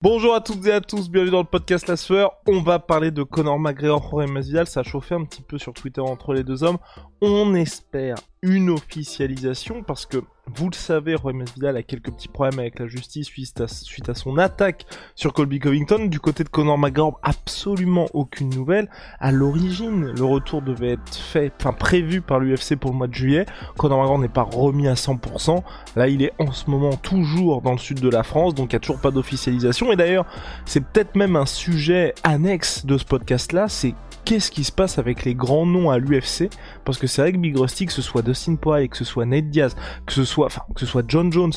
Bonjour à toutes et à tous, bienvenue dans le podcast La Sueur. On va parler de Conor McGregor, Jorge Masvidal. Ça a chauffé un petit peu sur Twitter entre les deux hommes. On espère une officialisation parce que vous le savez, Roy Masvidal a quelques petits problèmes avec la justice suite à, son attaque sur Colby Covington. Du côté de Conor McGregor, absolument aucune nouvelle. À l'origine, le retour devait être fait, enfin prévu par l'UFC pour le mois de juillet. Conor McGregor n'est pas remis à 100%. Là, il est en ce moment toujours dans le sud de la France, donc il n'y a toujours pas d'officialisation. Et d'ailleurs, c'est peut-être même un sujet annexe de ce podcast-là, c'est qu'est-ce qui se passe avec les grands noms à l'UFC Parce que c'est vrai que Big Rusty, que ce soit Dustin Poirier, que ce soit Nate Diaz, que ce soit, enfin, que ce soit John Jones,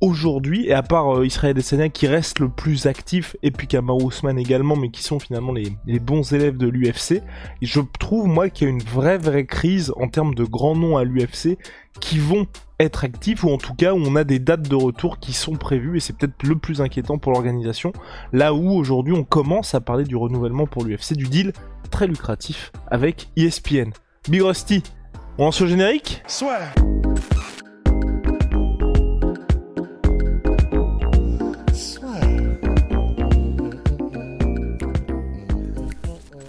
aujourd'hui, et à part euh, Israël Adesanya qui reste le plus actif, et puis Kamaru Usman également, mais qui sont finalement les, les bons élèves de l'UFC, je trouve moi qu'il y a une vraie vraie crise en termes de grands noms à l'UFC qui vont être actifs, ou en tout cas où on a des dates de retour qui sont prévues, et c'est peut-être le plus inquiétant pour l'organisation, là où aujourd'hui on commence à parler du renouvellement pour l'UFC, du deal très lucratif avec ESPN. Big Rusty, on lance le générique? Soit.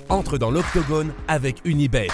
Entre dans l'octogone avec Unibet.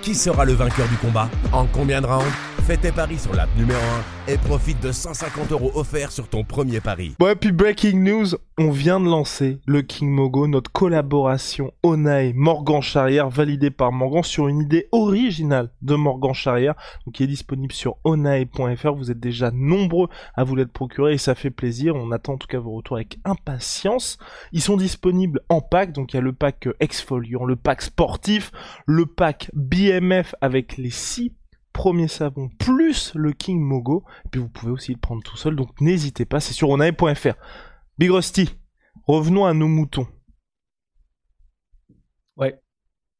Qui sera le vainqueur du combat? En combien de rounds? Fais tes paris sur l'app numéro 1 et profite de 150 euros offerts sur ton premier pari. Bon, et puis breaking news, on vient de lancer le King Mogo, notre collaboration Onae Morgan Charrière, validée par Morgan sur une idée originale de Morgan Charrière, qui est disponible sur onae.fr. Vous êtes déjà nombreux à vous l'être procuré et ça fait plaisir. On attend en tout cas vos retours avec impatience. Ils sont disponibles en pack, donc il y a le pack exfoliant, le pack sportif, le pack BMF avec les 6 premiers savons plus le King Mogo. Et puis vous pouvez aussi le prendre tout seul, donc n'hésitez pas, c'est sur onae.fr. Big Rusty, revenons à nos moutons. Ouais.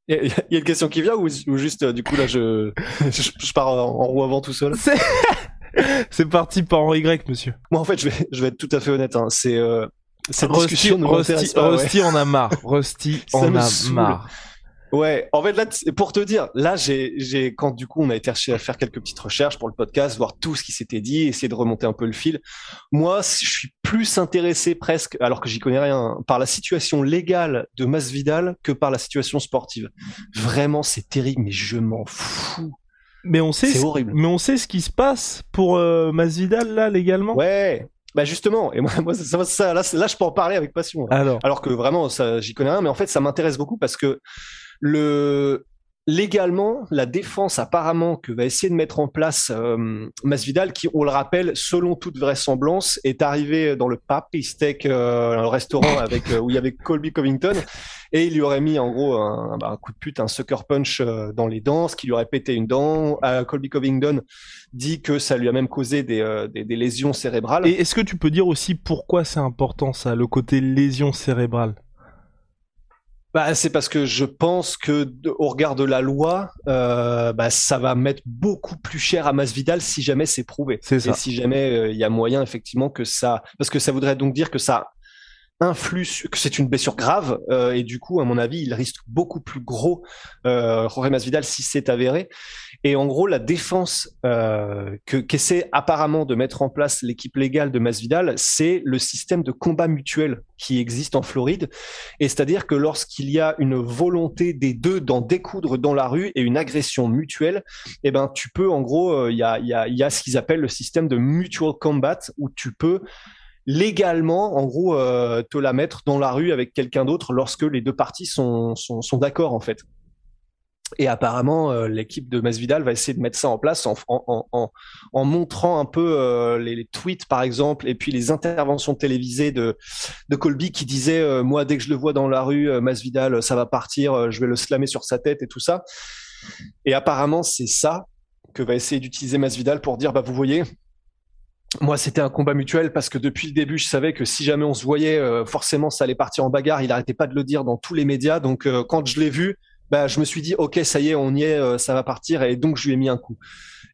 Il y, a- y une question qui vient ou, ou juste euh, du coup là je, je, je pars en, en roue avant tout seul? C'est c'est parti par Henri Grec, monsieur. Moi en fait je vais, je vais être tout à fait honnête. Hein. C'est euh, cette Rusty, discussion ne Rusty, ouais. Rusty en a marre. Rusty en a saoule. marre. Ouais, en fait là pour te dire, là j'ai quand du coup on a été chercher à faire quelques petites recherches pour le podcast, voir tout ce qui s'était dit, essayer de remonter un peu le fil. Moi, je suis plus intéressé presque, alors que j'y connais rien, par la situation légale de Masvidal que par la situation sportive. Vraiment, c'est terrible, mais je m'en fous. Mais on sait, C'est ce- horrible. mais on sait ce qui se passe pour euh, Masvidal là légalement? Ouais, bah justement, et moi, moi ça, ça, là, là, je peux en parler avec passion. là. Alors, Alors que vraiment, j'y connais rien, mais en fait, ça m'intéresse beaucoup parce que le légalement, la défense apparemment que va essayer de mettre en place euh, Masvidal, qui, on le rappelle, selon toute vraisemblance, est arrivé dans le Papi Steak, euh, un restaurant avec euh, où il y avait Colby Covington, et il lui aurait mis en gros un, bah, un coup de pute, un sucker punch euh, dans les dents, ce qui lui aurait pété une dent. Euh, Colby Covington dit que ça lui a même causé des, des, des lésions cérébrales. et est-ce que tu peux dire aussi pourquoi c'est important ça, le côté lésion cérébrale? Bah, c'est parce que je pense que au regard de la loi, euh, bah, ça va mettre beaucoup plus cher à Masvidal si jamais c'est prouvé. C'est ça. Et si jamais euh, il y a moyen effectivement que ça, parce que ça voudrait donc dire que ça influe, que c'est une blessure grave euh, et du coup, à mon avis, il risque beaucoup plus gros euh, Jorge Masvidal si c'est avéré. Et en gros, la défense euh, que qu'essaie apparemment de mettre en place l'équipe légale de Masvidal, c'est le système de combat mutuel qui existe en Floride. Et c'est-à-dire que lorsqu'il y a une volonté des deux d'en découdre dans la rue et une agression mutuelle, eh ben tu peux en gros, euh, il y a ce qu'ils appellent le système de mutual combat où tu peux légalement, en gros, euh, te la mettre dans la rue avec quelqu'un d'autre lorsque les deux parties sont, sont, sont d'accord en fait. Et apparemment, euh, l'équipe de Masvidal va essayer de mettre ça en place en, montrant un peu euh, les, tweets, par exemple, et puis les interventions télévisées de, Colby qui disait euh, Moi, dès que je le vois dans la rue, Masvidal, ça va partir, je vais le slammer sur sa tête et tout ça. Et apparemment, c'est ça que va essayer d'utiliser Masvidal pour dire Bah, vous voyez, moi, c'était un combat mutuel parce que depuis le début, je savais que si jamais on se voyait, forcément, ça allait partir en bagarre. Il arrêtait pas de le dire dans tous les médias. Donc, quand je l'ai vu, bah, je me suis dit, ok, ça y est, on y est, euh, ça va partir. Et donc, je lui ai mis un coup.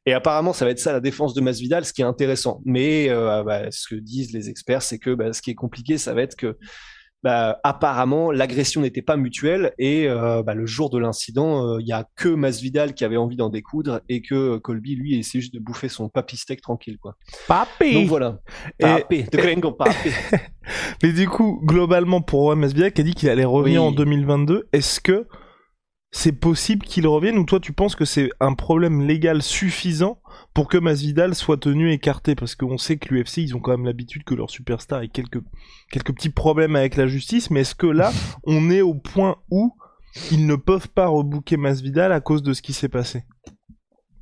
Et apparemment, ça va être ça la défense de Masvidal, ce qui est intéressant. Mais bah, ce que disent les experts, c'est que bah, ce qui est compliqué, ça va être que bah, apparemment l'agression n'était pas mutuelle et euh, le jour de l'incident, euh, il y a que Masvidal qui avait envie d'en découdre et que Colby lui essayait juste de bouffer son papy steak tranquille quoi. Donc voilà. Papi, de gringo. Mais du coup, globalement pour Masvidal qui a dit qu'il allait revenir en 2022, est-ce que c'est possible qu'il revienne ou toi tu penses que c'est un problème légal suffisant pour que Masvidal soit tenu écarté? Parce qu'on sait que l'UFC ils ont quand même l'habitude que leur superstar ait quelques quelques petits problèmes avec la justice mais est-ce que là on est au point où ils ne peuvent pas rebooker Masvidal à cause de ce qui s'est passé?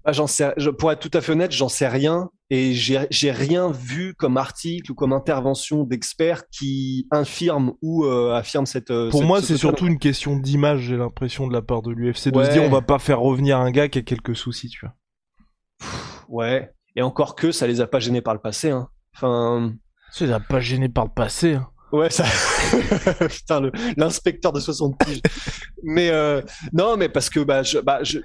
Ah, j'en sais, pour être tout à fait honnête, j'en sais rien et j'ai rien vu comme article ou comme intervention d'experts qui infirme ou euh, affirme cette. Euh, pour moi, c'est surtout une question d'image. J'ai l'impression de la part de l'UFC de se dire on va pas faire revenir un gars qui a quelques soucis, tu vois. Ouais. Et encore que ça les a pas gênés par le passé. Hein. Enfin. Ça les a pas gênés par le passé. Hein. Ouais, ça. Putain, l'inspecteur de 60 piges. mais euh, non, mais parce que bah, je, bah, je...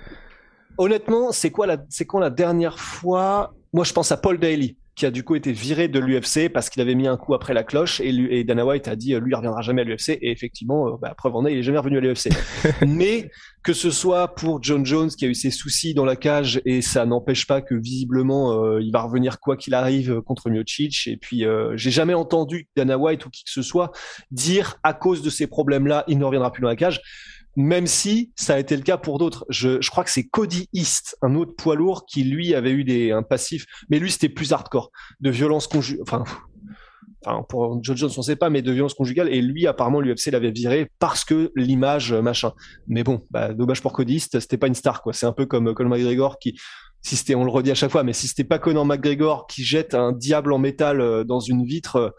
honnêtement, c'est quoi la, c'est quand la dernière fois Moi, je pense à Paul Daly qui a du coup été viré de l'UFC parce qu'il avait mis un coup après la cloche et, lui, et Dana White a dit lui il reviendra jamais à l'UFC et effectivement euh, bah, preuve en est il est jamais revenu à l'UFC mais que ce soit pour John Jones qui a eu ses soucis dans la cage et ça n'empêche pas que visiblement euh, il va revenir quoi qu'il arrive contre Miocic et puis euh, j'ai jamais entendu Dana White ou qui que ce soit dire à cause de ces problèmes là il ne reviendra plus dans la cage même si ça a été le cas pour d'autres. Je, je, crois que c'est Cody East, un autre poids lourd, qui lui avait eu des, un passif, mais lui c'était plus hardcore, de violence conjugale, enfin, pour John Jones on sait pas, mais de violence conjugale, et lui apparemment l'UFC l'avait viré parce que l'image machin. Mais bon, bah, dommage pour Cody East, c'était pas une star quoi. C'est un peu comme Conor McGregor qui, si c'était, on le redit à chaque fois, mais si c'était pas Conor McGregor qui jette un diable en métal euh, dans une vitre euh,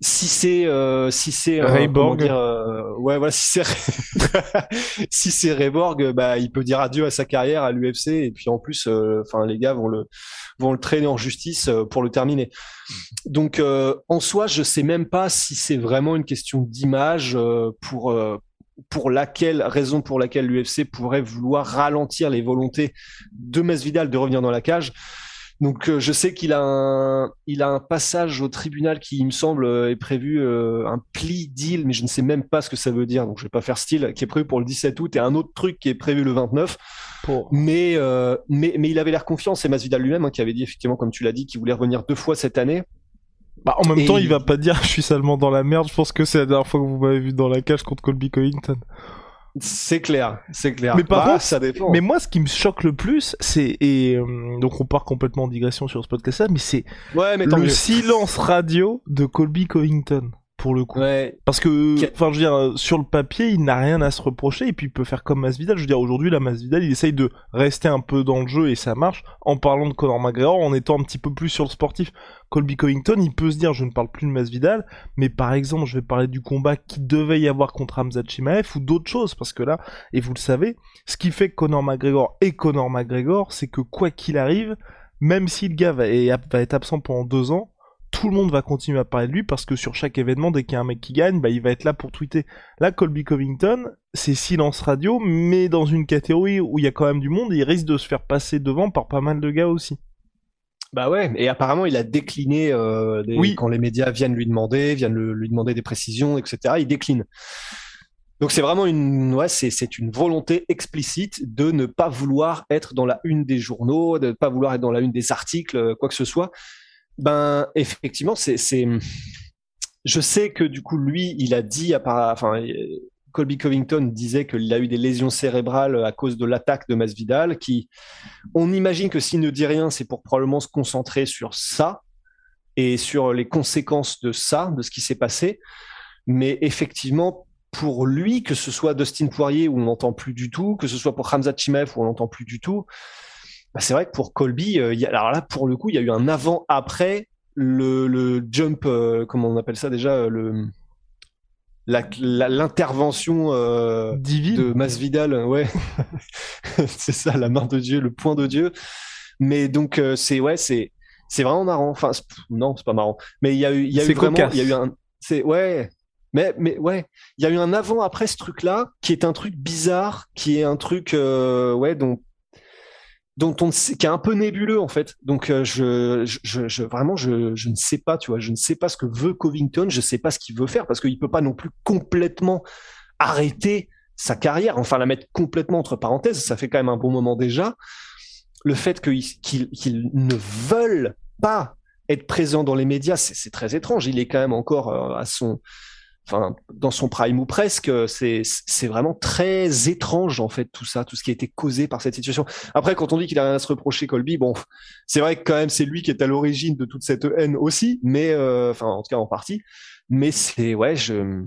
si c'est euh, si c'est euh, euh, ouais voilà si c'est si c'est Rayborg bah il peut dire adieu à sa carrière à l'UFC et puis en plus euh, enfin les gars vont le vont le traîner en justice pour le terminer. Donc en soi je sais même pas si c'est vraiment une question d'image pour pour laquelle raison pour laquelle l'UFC pourrait vouloir ralentir les volontés de Masvidal de revenir dans la cage donc euh, je sais qu'il a un il a un passage au tribunal qui il me semble euh, est prévu euh, un plea deal mais je ne sais même pas ce que ça veut dire donc je vais pas faire style qui est prévu pour le 17 août et un autre truc qui est prévu le 29 pour... mais, mais mais il avait l'air confiant c'est Masvidal lui-même hein, qui avait dit effectivement comme tu l'as dit qu'il voulait revenir deux fois cette année bah, en même temps, il va pas dire je suis seulement dans la merde. Je pense que c'est la dernière fois que vous m'avez vu dans la cage contre Colby Covington. C'est clair, c'est clair. Mais par bah, contre, ça dépend. Mais moi, ce qui me choque le plus, c'est et euh, donc on part complètement en digression sur ce podcast-là, mais c'est ouais, le silence radio de Colby Covington pour le coup. Parce que, enfin, je veux dire, euh, sur le papier, il n'a rien à se reprocher et puis il peut faire comme Masvidal. Je veux dire, aujourd'hui, la Masvidal, il essaye de rester un peu dans le jeu et ça marche en parlant de Conor McGregor, en étant un petit peu plus sur le sportif. Colby Covington, il peut se dire, je ne parle plus de Masvidal, mais par exemple, je vais parler du combat qui devait y avoir contre Hamza Chimaev ou d'autres choses, parce que là, et vous le savez, ce qui fait que Conor McGregor est Conor McGregor, c'est que quoi qu'il arrive, même si le gars va être absent pendant deux ans, tout le monde va continuer à parler de lui parce que sur chaque événement, dès qu'il y a un mec qui gagne, bah, il va être là pour tweeter. Là, Colby Covington, c'est silence radio, mais dans une catégorie où il y a quand même du monde, il risque de se faire passer devant par pas mal de gars aussi. Bah ouais, et apparemment il a décliné euh, oui. quand les médias viennent lui demander, viennent lui demander des précisions, etc. Il décline. Donc c'est vraiment une, ouais, c'est une volonté explicite de ne pas vouloir être dans la une des journaux, de ne pas vouloir être dans la une des articles, quoi que ce soit. Ben, effectivement, c'est, je sais que du coup, lui, il a dit, enfin, Colby Covington disait qu'il a eu des lésions cérébrales à cause de l'attaque de Masvidal, qui, on imagine que s'il ne dit rien, c'est pour probablement se concentrer sur ça et sur les conséquences de ça, de ce qui s'est passé. Mais effectivement, pour lui, que ce soit Dustin Poirier où on n'entend plus du tout, que ce soit pour Hamza Chimaev où on n'entend plus du tout, bah, c'est vrai que pour Colby, euh, alors là, pour le coup, il y a eu un avant-après le, jump, euh, comment on appelle ça déjà, euh, le l'intervention de Masvidal, ouais, c'est ça, la main de Dieu, le point de Dieu. Mais donc c'est ouais, c'est c'est vraiment marrant. Enfin, non, c'est pas marrant. Mais il y a eu, il y a eu vraiment, il y a eu un, c'est ouais. Mais, mais ouais, il y a eu un avant après ce truc-là qui est un truc bizarre, qui est un truc euh, ouais dont qui est un peu nébuleux en fait. Donc euh, je, je, vraiment je, je ne sais pas, tu vois, je ne sais pas ce que veut Covington, je sais pas ce qu'il veut faire parce qu'il peut pas non plus complètement arrêter sa carrière, enfin la mettre complètement entre parenthèses. Ça fait quand même un bon moment déjà. Le fait qu'ils ne veulent pas être présents dans les médias, c'est très étrange. Il est quand même encore euh, à son enfin dans son prime ou presque, c'est vraiment très étrange en fait tout ça, tout ce qui a été causé par cette situation. Après, quand on dit qu'il a rien à se reprocher, Colby, bon, c'est vrai que quand même c'est lui qui est à l'origine de toute cette haine aussi, mais euh, enfin en tout cas en partie. Mais c'est ouais, je,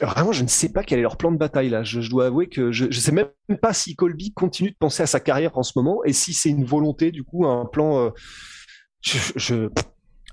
vraiment je ne sais pas quel est leur plan de bataille là. Je, dois avouer que je ne sais même pas si Colby continue de penser à sa carrière en ce moment et si c'est une volonté du coup un plan. Euh, je, je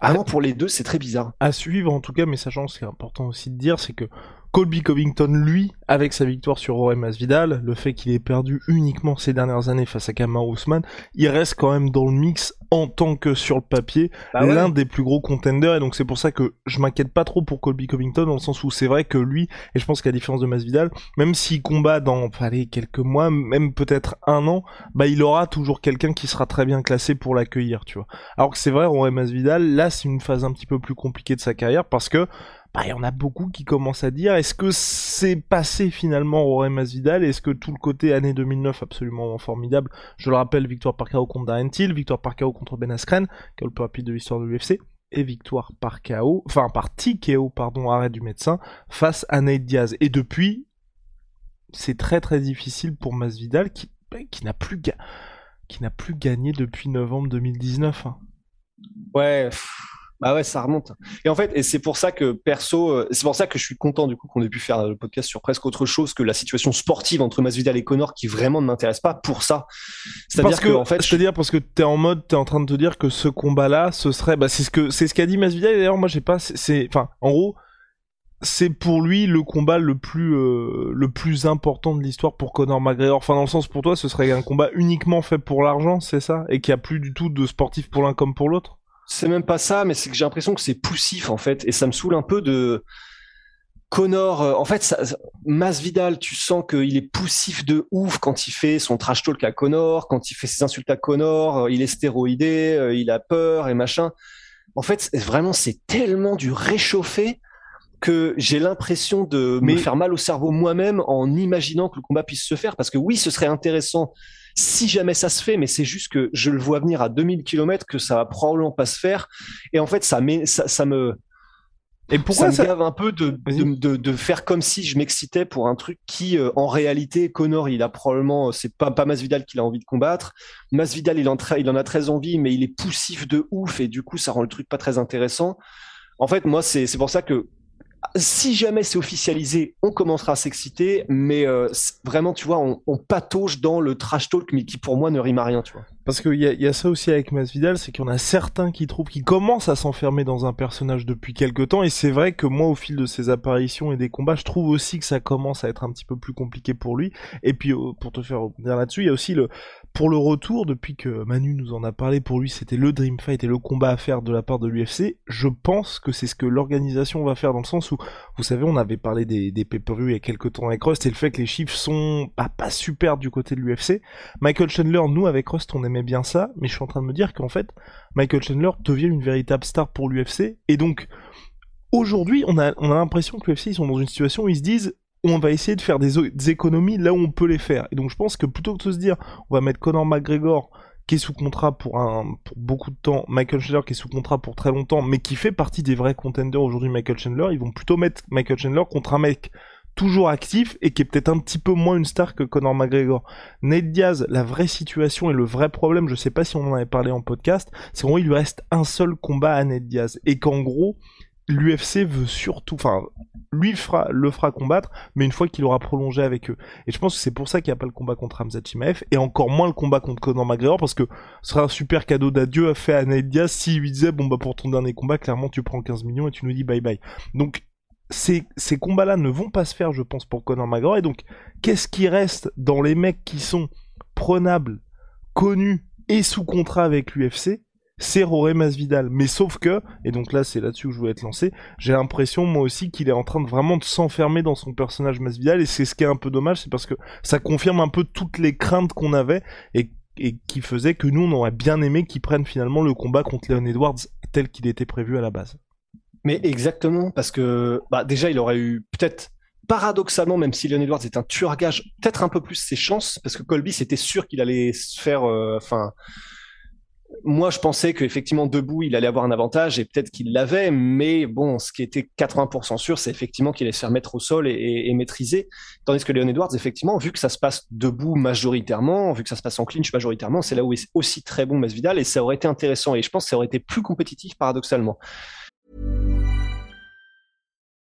ah non, pour les deux, c'est très bizarre. À suivre en tout cas, mais sachant ce qui est important aussi de dire, c'est que Colby Covington, lui, avec sa victoire sur Jorge Masvidal, le fait qu'il ait perdu uniquement ces dernières années face à Kamar Ousmane, il reste quand même dans le mix en tant que sur le papier bah l'un des plus gros contenders. Et donc c'est pour ça que je m'inquiète pas trop pour Colby Covington dans le sens où c'est vrai que lui et je pense qu'à la différence de Masvidal même s'il combat dans allez, quelques mois même peut-être un an bah il aura toujours quelqu'un qui sera très bien classé pour l'accueillir tu vois. Alors que c'est vrai Jorge Masvidal là c'est une phase un petit peu plus compliquée de sa carrière parce que bah, il y en a beaucoup qui commencent à dire est-ce que c'est passé finalement au Masvidal Est-ce que tout le côté année 2009 absolument formidable Je le rappelle, victoire par KO contre Darren Till, victoire par KO contre Ben Askren, qui est le plus rapide de l'histoire de l'UFC, et victoire par KO, enfin par TKO, pardon, arrêt du médecin, face à Nate Diaz. Et depuis, c'est très très difficile pour Masvidal qui, bah, qui n'a plus, plus gagné depuis novembre 2019. Hein. Ouais. Ah ouais, ça remonte. Et en fait, et c'est pour ça que perso, euh, c'est pour ça que je suis content du coup qu'on ait pu faire le podcast sur presque autre chose que la situation sportive entre Masvidal et Connor qui vraiment ne m'intéresse pas pour ça. C'est-à-dire que, en fait, c'est-à-dire parce que t'es en mode, t'es en train de te dire que ce combat-là, ce serait, bah c'est ce que c'est ce qu'a dit Masvidal. D'ailleurs, moi j'ai pas, c'est, enfin, en gros, c'est pour lui le combat le plus euh, le plus important de l'histoire pour Conor McGregor. Enfin, dans le sens pour toi, ce serait un combat uniquement fait pour l'argent, c'est ça, et qu'il n'y a plus du tout de sportif pour l'un comme pour l'autre? C'est même pas ça, mais c'est que j'ai l'impression que c'est poussif en fait, et ça me saoule un peu de Connor. Euh, en fait, ça, Masvidal, tu sens qu'il est poussif de ouf quand il fait son trash talk à Connor, quand il fait ses insultes à Connor, euh, il est stéroïdé, euh, il a peur et machin. En fait, vraiment, c'est tellement du réchauffé que j'ai l'impression de me faire mal au cerveau moi-même en imaginant que le combat puisse se faire. Parce que oui, ce serait intéressant si jamais ça se fait, mais c'est juste que je le vois venir à 2000 km, que ça va probablement pas se faire. Et en fait, ça, ça, ça me... Et pourquoi ça me gave un peu de, de, de, faire comme si je m'excitais pour un truc qui, euh, en réalité, Connor, il a probablement, c'est pas, pas Masvidal qu'il a envie de combattre. Masvidal, il en, il en a très envie, mais il est poussif de ouf et du coup, ça rend le truc pas très intéressant. En fait, moi, c'est pour ça que si jamais c'est officialisé, on commencera à s'exciter, mais euh, vraiment, tu vois, on, on, patauge dans le trash talk, mais qui pour moi ne rime à rien, tu vois. Parce qu'il y a, y a ça aussi avec Masvidal, c'est qu'il y en a certains qui trouvent qu'il commence à s'enfermer dans un personnage depuis quelque temps, et c'est vrai que moi, au fil de ses apparitions et des combats, je trouve aussi que ça commence à être un petit peu plus compliqué pour lui. Et puis, euh, pour te faire revenir là-dessus, il y a aussi le, pour le retour, depuis que Manu nous en a parlé, pour lui c'était le Dream Fight et le combat à faire de la part de l'UFC, je pense que c'est ce que l'organisation va faire dans le sens où, vous savez, on avait parlé des, des pay-per-view il y a quelques temps avec Rust et le fait que les chiffres sont pas, super du côté de l'UFC. Michael Chandler, nous avec Rust, on aimait bien ça, mais je suis en train de me dire qu'en fait, Michael Chandler devient une véritable star pour l'UFC et donc, aujourd'hui, on a, on a l'impression que l'UFC, ils sont dans une situation où ils se disent, on va essayer de faire des, économies là où on peut les faire. Et donc je pense que plutôt que de se dire, on va mettre Conor McGregor qui est sous contrat pour un beaucoup de temps, Michael Chandler qui est sous contrat pour très longtemps, mais qui fait partie des vrais contenders aujourd'hui, Michael Chandler, ils vont plutôt mettre Michael Chandler contre un mec toujours actif et qui est peut-être un petit peu moins une star que Conor McGregor. Nate Diaz, la vraie situation et le vrai problème, je sais pas si on en avait parlé en podcast, c'est qu'il lui reste un seul combat à Nate Diaz et qu'en gros, l'UFC veut surtout, enfin, lui le fera combattre, mais une fois qu'il aura prolongé avec eux. Et je pense que c'est pour ça qu'il n'y a pas le combat contre Hamza Chimaev, et encore moins le combat contre Conor McGregor, parce que ce sera un super cadeau d'adieu à faire à Nate Diaz s'il lui disait, bon bah pour ton dernier combat, clairement tu prends 15 millions et tu nous dis bye bye. Donc, ces, ces combats-là ne vont pas se faire, je pense, pour Conor McGregor, et donc, qu'est-ce qui reste dans les mecs qui sont prenables, connus et sous contrat avec l'UFC c'est Roré Masvidal. Mais sauf que, et donc là c'est là-dessus que je voulais être lancé, j'ai l'impression moi aussi qu'il est en train de vraiment de s'enfermer dans son personnage Masvidal et c'est ce qui est un peu dommage, c'est parce que ça confirme un peu toutes les craintes qu'on avait et qui faisait que nous on aurait bien aimé qu'il prenne finalement le combat contre Leon Edwards tel qu'il était prévu à la base. Mais exactement, parce que bah, déjà il aurait eu peut-être paradoxalement, même si Leon Edwards est un tueur gage, peut-être un peu plus ses chances, parce que Colby c'était sûr qu'il allait se faire, euh, moi, je pensais qu'effectivement, debout, il allait avoir un avantage et peut-être qu'il l'avait, mais bon, ce qui était 80% sûr, c'est effectivement qu'il allait se faire mettre au sol et, maîtriser. Tandis que Leon Edwards, effectivement, vu que ça se passe debout majoritairement, vu que ça se passe en clinch majoritairement, c'est là où est aussi très bon Masvidal et ça aurait été intéressant et je pense que ça aurait été plus compétitif paradoxalement.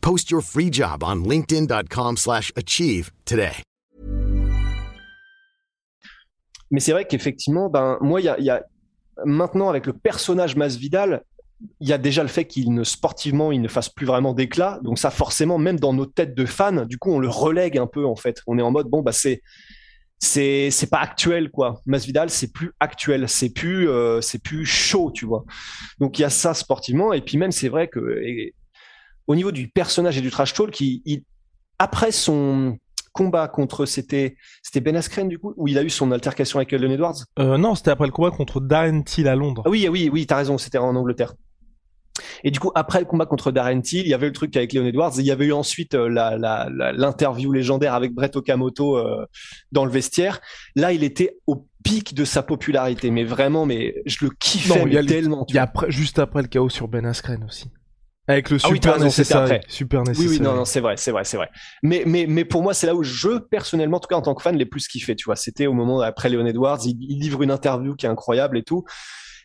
Post your free job on linkedin.com/achieve today. Mais c'est vrai qu'effectivement, ben moi, il y a, maintenant avec le personnage Masvidal, il y a déjà le fait qu'il ne sportivement, il ne fasse plus vraiment d'éclat. Donc ça, forcément, même dans nos têtes de fans, du coup, on le relègue un peu en fait. On est en mode bon, bah c'est c'est c'est pas actuel quoi. Masvidal c'est plus actuel, c'est plus euh, c'est plus chaud, tu vois. Donc il y a ça sportivement et puis même c'est vrai que au niveau du personnage et du trash talk, il, après son combat contre c'était c'était Ben Askren du coup où il a eu son altercation avec Leon Edwards? Euh, non, c'était après le combat contre Darren Till à Londres. Ah oui, oui, oui, t'as raison, c'était en Angleterre. Et du coup, après le combat contre Darren Till, il y avait le truc avec Leon Edwards. Il y avait eu ensuite euh, l'interview légendaire avec Brett Okamoto euh, dans le vestiaire. Là, il était au pic de sa popularité, mais vraiment, mais je le kiffais tellement. Il y a après, juste après le chaos sur Ben Askren aussi. Avec le ah super nécessaire. Super nécessaire. Oui, oui, non, non, c'est vrai, c'est vrai, c'est vrai. Mais, mais, mais pour moi, c'est là où je, personnellement, en tout cas en tant que fan, l'ai plus kiffé, tu vois. C'était au moment après Leon Edwards, il, livre une interview qui est incroyable et tout.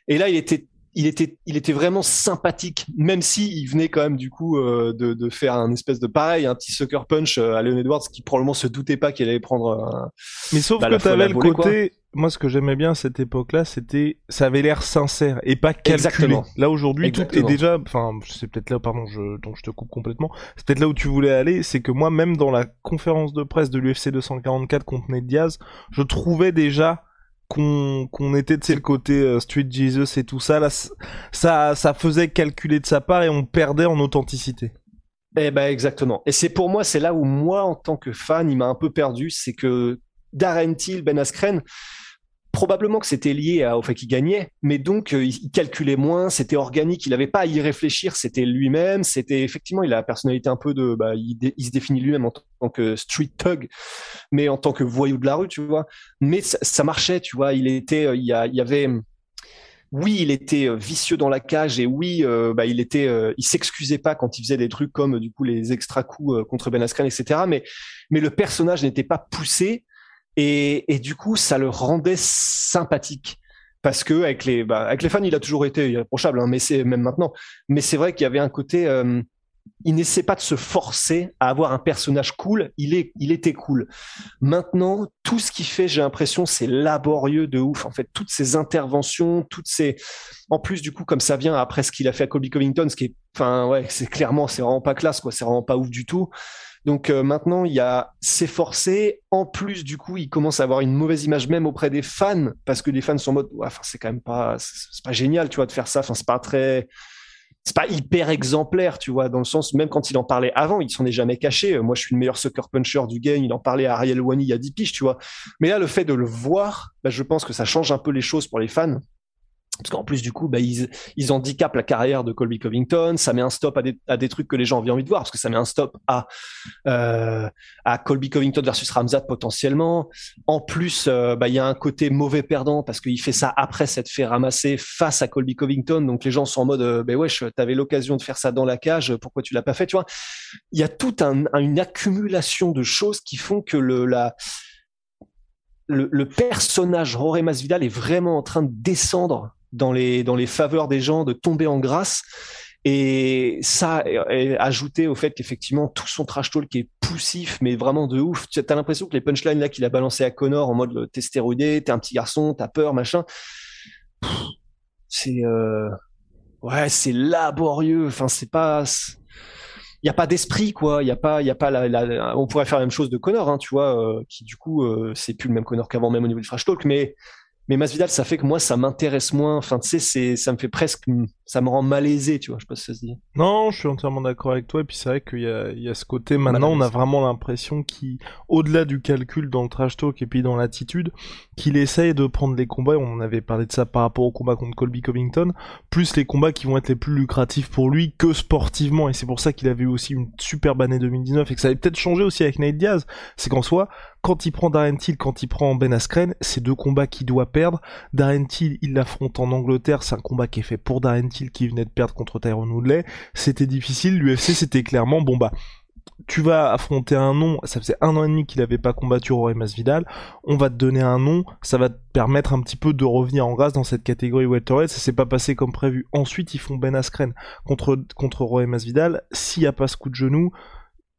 Et là, il était il était, il était vraiment sympathique, même si il venait quand même du coup euh, de, de, faire un espèce de pareil, un petit sucker punch euh, à Leon Edwards qui probablement se doutait pas qu'il allait prendre. Un, Mais sauf bah, que t'avais le côté, moi ce que j'aimais bien à cette époque-là, c'était, ça avait l'air sincère et pas calculé. Exactement. Là aujourd'hui, tout est déjà, enfin c'est peut-être là, pardon, je, donc je te coupe complètement. C'est peut-être là où tu voulais aller, c'est que moi même dans la conférence de presse de l'UFC 244 contre Ned Diaz, je trouvais déjà qu'on était de le côté euh, Street Jesus et tout ça là ça ça faisait calculer de sa part et on perdait en authenticité. Eh ben exactement. Et c'est pour moi c'est là où moi en tant que fan il m'a un peu perdu c'est que Darren Till Ben Askren probablement que c'était lié au fait qu'il gagnait, mais donc euh, il calculait moins, c'était organique, il n'avait pas à y réfléchir, c'était lui-même, c'était effectivement, il a la personnalité un peu de, bah, il, se définit lui-même en tant que street thug, mais en tant que voyou de la rue, tu vois. Mais ça, marchait, tu vois. Il était, euh, il y, avait, oui, il était euh, vicieux dans la cage et oui, bah, il était, il s'excusait pas quand il faisait des trucs comme du coup les extra coups contre Ben Askren, etc. Mais mais le personnage n'était pas poussé et, et, du coup, ça le rendait sympathique. Parce que avec les, bah, avec les fans, il a toujours été irréprochable, hein, mais c'est même maintenant. Mais c'est vrai qu'il y avait un côté, euh, il n'essaie pas de se forcer à avoir un personnage cool. Il est, il était cool. Maintenant, tout ce qu'il fait, j'ai l'impression, c'est laborieux de ouf. En fait, toutes ces interventions, toutes ces, en plus du coup, comme ça vient après ce qu'il a fait à Colby Covington, ce qui est, enfin ouais, c'est clairement, c'est vraiment pas classe, quoi. C'est vraiment pas ouf du tout. Donc euh, maintenant, il y a forcé. En plus, du coup, il commence à avoir une mauvaise image même auprès des fans parce que les fans sont en mode, c'est quand même pas, c'est pas génial, tu vois, de faire ça. Enfin, c'est pas très, c'est pas hyper exemplaire, tu vois, dans le sens même quand il en parlait avant, il s'en est jamais caché. Moi, je suis le meilleur sucker puncher du game. Il en parlait à Ariel Wani il y a 10 piges, tu vois. Mais là, le fait de le voir, bah, je pense que ça change un peu les choses pour les fans parce qu'en plus du coup bah, ils, handicapent la carrière de Colby Covington ça met un stop à des, trucs que les gens avaient envie de voir parce que ça met un stop à euh, à Colby Covington versus Ramzat potentiellement. En plus euh, bah, il y a un côté mauvais perdant parce qu'il fait ça après s'être fait ramasser face à Colby Covington. Donc les gens sont en mode euh, bah wesh t'avais l'occasion de faire ça dans la cage pourquoi tu l'as pas fait tu vois? Il y a toute un, une accumulation de choses qui font que le le, le personnage Roré Masvidal est vraiment en train de descendre dans les, dans les faveurs des gens, de tomber en grâce. Et ça, ajouté au fait qu'effectivement tout son trash talk est poussif, mais vraiment de ouf. Tu as l'impression que les punchlines là qu'il a balancé à Connor en mode t'es stéroïdé, t'es un petit garçon, t'as peur, machin. C'est euh... ouais, c'est laborieux. Enfin, c'est pas il y a pas d'esprit quoi y a pas y a pas la, on pourrait faire la même chose de Connor hein, tu vois euh, qui du coup euh, c'est plus le même Connor qu'avant même au niveau du trash talk mais mais Masvidal, ça fait que moi, ça m'intéresse moins. Enfin, tu sais, c'est, ça me fait presque, ça me rend malaisé, tu vois. Je sais pas si ça se dit. Non, je suis entièrement d'accord avec toi. Et puis c'est vrai qu'il y a, il y a ce côté. Maintenant, on a vraiment l'impression qu'il, au-delà du calcul dans le trash talk et puis dans l'attitude, qu'il essaye de prendre les combats. On en avait parlé de ça par rapport au combat contre Colby Covington, plus les combats qui vont être les plus lucratifs pour lui que sportivement. Et c'est pour ça qu'il avait eu aussi une superbe année 2019 et que ça avait peut-être changé aussi avec Nate Diaz. C'est qu'en soi, quand il prend Darren Till, quand il prend Ben Askren, c'est deux combats qu'il doit perdre. Darren Till, il l'affronte en Angleterre, c'est un combat qui est fait pour Darren Till qui venait de perdre contre Tyrone Woodley. C'était difficile, l'UFC c'était clairement bon bah tu vas affronter un nom, ça faisait un an et demi qu'il n'avait pas combattu Roy Masvidal, on va te donner un nom, ça va te permettre un petit peu de revenir en grâce dans cette catégorie welterweight, ça s'est pas passé comme prévu. Ensuite, ils font Ben Askren contre, contre Roy Masvidal, s'il n'y a pas ce coup de genou,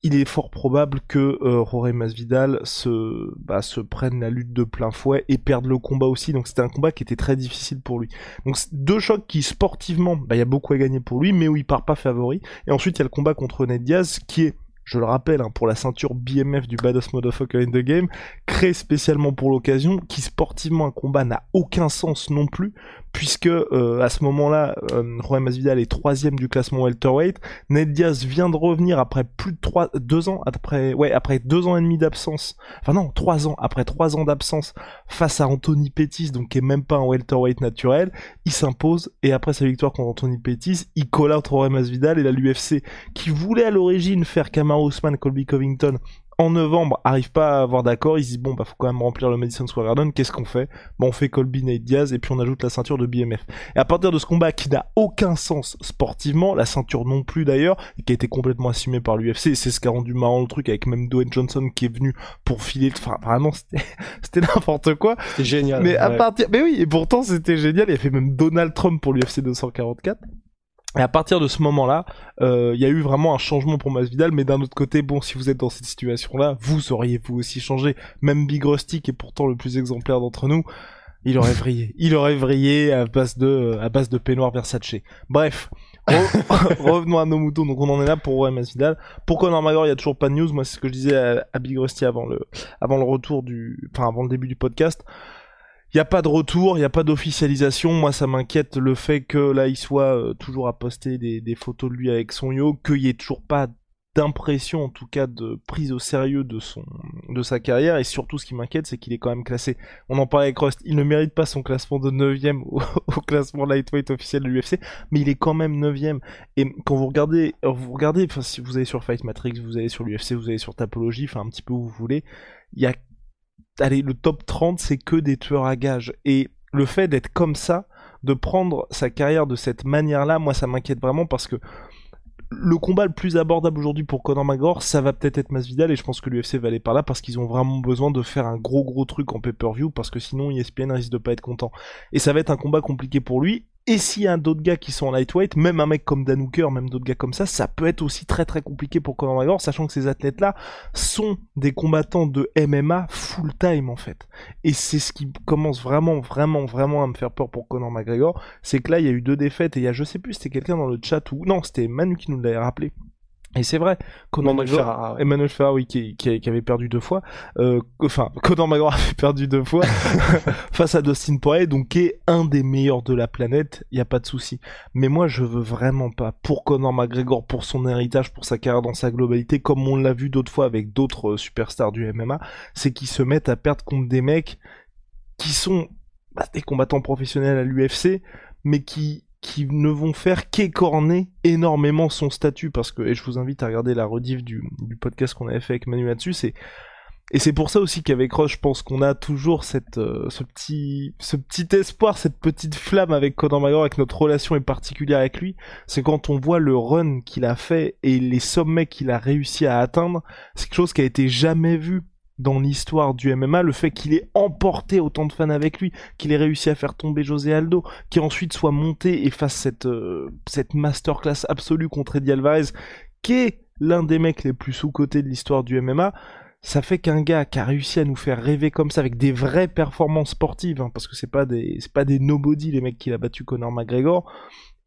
il est fort probable que euh, Masvidal se, bah, se prenne la lutte de plein fouet et perde le combat aussi. Donc c'était un combat qui était très difficile pour lui. Donc deux chocs qui sportivement, bah, il y a beaucoup à gagner pour lui, mais où il part pas favori. Et ensuite il y a le combat contre Ned Diaz qui est je le rappelle, hein, pour la ceinture BMF du Badass Motherfucker in the Game, créé spécialement pour l'occasion, qui sportivement un combat n'a aucun sens non plus, puisque euh, à ce moment-là, euh, Roy Masvidal est troisième du classement welterweight. Ned Diaz vient de revenir après plus de trois, deux ans après, ouais, après deux ans et demi d'absence. Enfin non, trois ans après trois ans d'absence face à Anthony Pettis, donc qui est même pas un welterweight naturel. Il s'impose et après sa victoire contre Anthony Pettis, il out Roy Masvidal et la l'UFC qui voulait à l'origine faire Ousmane, Colby Covington en novembre arrive pas à avoir d'accord, ils se disent bon bah faut quand même remplir le Madison Square Garden, qu'est-ce qu'on fait? Bon on fait Colby Nate Diaz et puis on ajoute la ceinture de BMF. Et à partir de ce combat qui n'a aucun sens sportivement, la ceinture non plus d'ailleurs, et qui a été complètement assumée par l'UFC, c'est ce qui a rendu marrant le truc avec même Dwayne Johnson qui est venu pour filer, enfin vraiment c'était c'était n'importe quoi. C'était génial. Mais à partir, mais oui et pourtant c'était génial, il a fait même Donald Trump pour l'UFC 244. Et à partir de ce moment-là, euh, il y a eu vraiment un changement pour Masvidal, mais d'un autre côté, bon, si vous êtes dans cette situation-là, vous auriez vous aussi changé. Même Big Rusty, qui est pourtant le plus exemplaire d'entre nous, il aurait vrillé. Il aurait vrillé à base de, à base de peignoir Versace. Bref. revenons à nos moutons. Donc on en est là pour Masvidal. Pour Conor McGregor, il y a toujours pas de news? Moi, c'est ce que je disais à, à Big Rusty avant le, avant le retour du, enfin avant le début du podcast. N'y a pas de retour, il n'y a pas d'officialisation. Moi, ça m'inquiète le fait que là, il soit euh, toujours à poster des, photos de lui avec son yo, qu'il n'y ait toujours pas d'impression, en tout cas, de prise au sérieux de son, de sa carrière. Et surtout, ce qui m'inquiète, c'est qu'il est quand même classé. On en parlait avec Rust. Il ne mérite pas son classement de 9ème au, classement lightweight officiel de l'UFC, mais il est quand même 9ème. Et quand vous regardez, vous regardez, enfin, si vous allez sur Fight Matrix, vous allez sur l'UFC, vous allez sur Tapology, enfin, un petit peu où vous voulez, il y a allez, le top 30, c'est que des tueurs à gages. Et le fait d'être comme ça, de prendre sa carrière de cette manière-là, moi, ça m'inquiète vraiment parce que le combat le plus abordable aujourd'hui pour Conor McGregor, ça va peut-être être Masvidal et je pense que l'UFC va aller par là parce qu'ils ont vraiment besoin de faire un gros gros truc en pay-per-view parce que sinon ESPN risque de pas être content. Et ça va être un combat compliqué pour lui et s'il y a d'autres gars qui sont en lightweight, même un mec comme Dan Hooker, même d'autres gars comme ça, ça peut être aussi très très compliqué pour Conor McGregor, sachant que ces athlètes-là sont des combattants de MMA full time en fait. Et c'est ce qui commence vraiment, vraiment, vraiment à me faire peur pour Conor McGregor, c'est que là il y a eu deux défaites et il y a, je sais plus, c'était quelqu'un dans le chat ou non, c'était Manu qui nous l'avait rappelé. Et c'est vrai, Conor McGregor, Emmanuel oui, qui, qui, avait perdu deux fois, euh, enfin, Conor McGregor avait perdu deux fois face à Dustin Poirier, donc qui est un des meilleurs de la planète, il y a pas de souci. Mais moi, je veux vraiment pas, pour Conor McGregor, pour son héritage, pour sa carrière dans sa globalité, comme on l'a vu d'autres fois avec d'autres euh, superstars du MMA, c'est qu'ils se mettent à perdre contre des mecs qui sont bah, des combattants professionnels à l'UFC, mais qui qui ne vont faire qu'écorner énormément son statut parce que et je vous invite à regarder la rediff du, podcast qu'on avait fait avec Manu là-dessus c'est et c'est pour ça aussi qu'avec Roche, je pense qu'on a toujours cette, euh, ce petit, ce petit espoir, cette petite flamme avec Conor McGregor, avec notre relation est particulière avec lui. C'est quand on voit le run qu'il a fait et les sommets qu'il a réussi à atteindre, c'est quelque chose qui a été jamais vu dans l'histoire du MMA, le fait qu'il ait emporté autant de fans avec lui, qu'il ait réussi à faire tomber José Aldo, qu'il ensuite soit monté et fasse cette, euh, cette masterclass absolue contre Eddie Alvarez, qui est l'un des mecs les plus sous-cotés de l'histoire du MMA, ça fait qu'un gars qui a réussi à nous faire rêver comme ça avec des vraies performances sportives, hein, parce que c'est pas des c'est pas des nobody les mecs qu'il a battu Conor McGregor,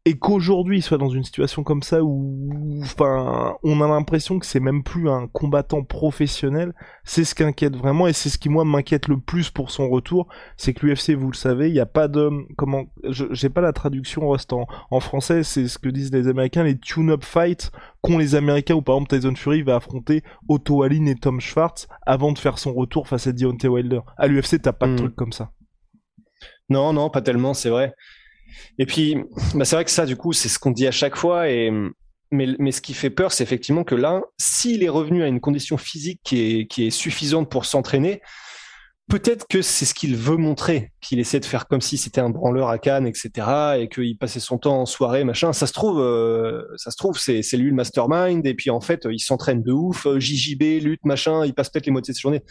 et qu'aujourd'hui il soit dans une situation comme ça où, enfin, on a l'impression que c'est même plus un combattant professionnel, c'est ce qui inquiète vraiment et c'est ce qui moi m'inquiète le plus pour son retour, c'est que l'UFC, vous le savez, il n'y a pas de, comment, j'ai pas la traduction reste en, en français, c'est ce que disent les Américains, les tune-up fights qu'ont les Américains où par exemple Tyson Fury va affronter Otto Allen et Tom Schwartz avant de faire son retour face à Deontay Wilder. À l'UFC, t'as pas de hmm. truc comme ça. Non, non, pas tellement, c'est vrai. Et puis, bah c'est vrai que ça, du coup, c'est ce qu'on dit à chaque fois. Et, mais, mais ce qui fait peur, c'est effectivement que là, s'il est revenu à une condition physique qui est, qui est suffisante pour s'entraîner, peut-être que c'est ce qu'il veut montrer, qu'il essaie de faire comme si c'était un branleur à Cannes, etc., et qu'il passait son temps en soirée, machin. Ça se trouve, euh, ça se trouve, c'est, c'est lui le mastermind, et puis en fait, il s'entraîne de ouf, JJB, lutte, machin, il passe peut-être les moitiés de ses journées.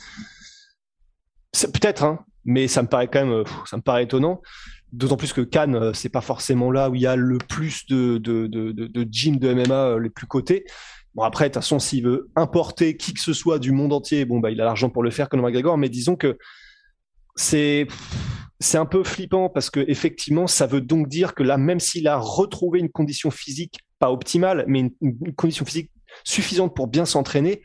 C'est, peut-être, hein, mais ça me paraît quand même, ça me paraît étonnant. D'autant plus que Cannes, euh, c'est pas forcément là où il y a le plus de, de, de, de, gym de MMA euh, les plus cotés. Bon après, de toute façon, s'il veut importer qui que ce soit du monde entier, bon bah il a l'argent pour le faire, comme McGregor. Mais disons que c'est c'est un peu flippant parce que effectivement, ça veut donc dire que là, même s'il a retrouvé une condition physique pas optimale, mais une condition physique suffisante pour bien s'entraîner,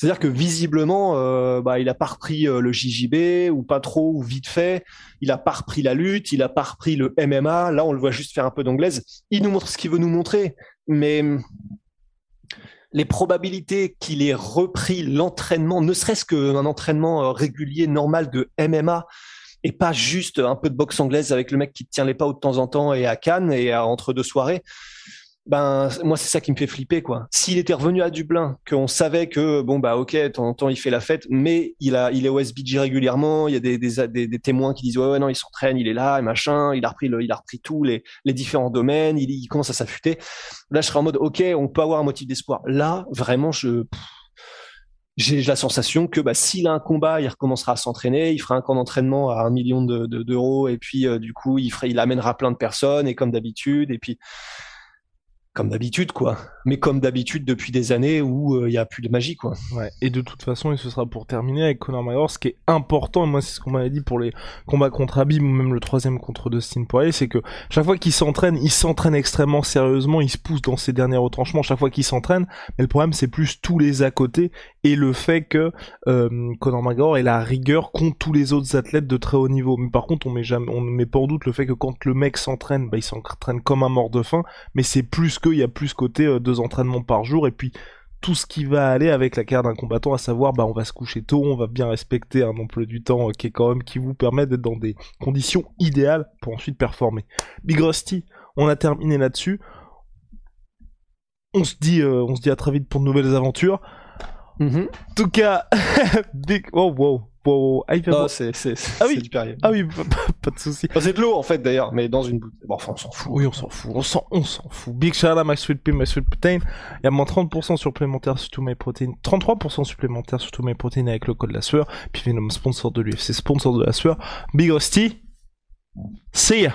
c'est-à-dire que visiblement, euh, bah, il a pas repris euh, le JJB ou pas trop ou vite fait. Il a pas repris la lutte, il a pas repris le MMA. Là, on le voit juste faire un peu d'anglaise. Il nous montre ce qu'il veut nous montrer, mais les probabilités qu'il ait repris l'entraînement, ne serait-ce qu'un entraînement euh, régulier normal de MMA, et pas juste un peu de boxe anglaise avec le mec qui tient les pas de temps en temps et à Cannes et entre deux soirées ben moi c'est ça qui me fait flipper quoi. S'il était revenu à Dublin, qu'on savait que bon bah ok, de temps en temps il fait la fête, mais il a il est au SBG régulièrement, il y a des, des, des, témoins qui disent ouais, ouais non il s'entraîne, il est là et machin, il a repris le, il a repris tous les, les différents domaines, il, commence à s'affûter. Là je serais en mode ok, on peut avoir un motif d'espoir. Là vraiment je j'ai la sensation que bah, s'il a un combat, il recommencera à s'entraîner, il fera un camp d'entraînement à un million d'euros de, et puis euh, du coup il, ferait, il amènera plein de personnes et comme d'habitude et puis comme d'habitude, quoi. Mais comme d'habitude depuis des années où il euh, n'y a plus de magie, quoi. Ouais. Et de toute façon, et ce sera pour terminer avec Conor McGregor, ce qui est important, et moi c'est ce qu'on m'avait dit pour les combats contre Abim ou même le troisième contre Dustin Poirier, c'est que chaque fois qu'il s'entraîne, il s'entraîne extrêmement sérieusement, il se pousse dans ses derniers retranchements chaque fois qu'il s'entraîne. Mais le problème, c'est plus tous les à côté et le fait que euh, Conor McGregor ait la rigueur contre tous les autres athlètes de très haut niveau. Mais par contre, on met jamais, on met pas en doute le fait que quand le mec s'entraîne, bah, il s'entraîne comme un mort de faim, mais c'est plus qu'il y a plus côté euh, deux entraînements par jour et puis tout ce qui va aller avec la carrière d'un combattant, à savoir, bah, on va se coucher tôt, on va bien respecter un emploi du temps euh, qui est quand même, qui vous permet d'être dans des conditions idéales pour ensuite performer. Big Rusty, on a terminé là-dessus. On se dit, euh, on se dit à très vite pour de nouvelles aventures. Mm-hmm. En tout cas, Big, oh wow, pour ah, c'est ah oui. du Perrier. Ah oui, pas, de souci. c'est de l'eau en fait d'ailleurs, mais dans une bouteille. Bon, enfin, on s'en fout. Oui, on s'en fout. On s'en, on s'en fout. Big shout out my sweet pea, my sweet protein. Il y a moins 30% supplémentaire sur tous mes protéines. 33% supplémentaire sur tous mes protéines avec le code de la sueur. Puis Venom sponsor de l'UFC, sponsor de la sueur. Big Rusty. See ya.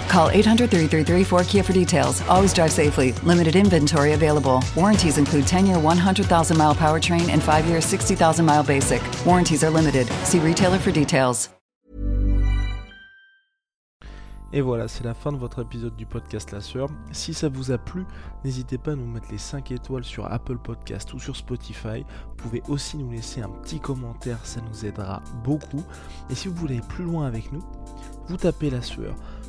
Call 800 333 4KIA for details. Always drive safely. Limited inventory available. Warranties include 10 year 100,000 mile powertrain and 5 year 60,000 mile basic. Warranties are limited. See retailer for details. Et voilà, c'est la fin de votre épisode du podcast La Sœur. Si ça vous a plu, n'hésitez pas à nous mettre les 5 étoiles sur Apple Podcast ou sur Spotify. Vous pouvez aussi nous laisser un petit commentaire, ça nous aidera beaucoup. Et si vous voulez aller plus loin avec nous, vous tapez La Sueur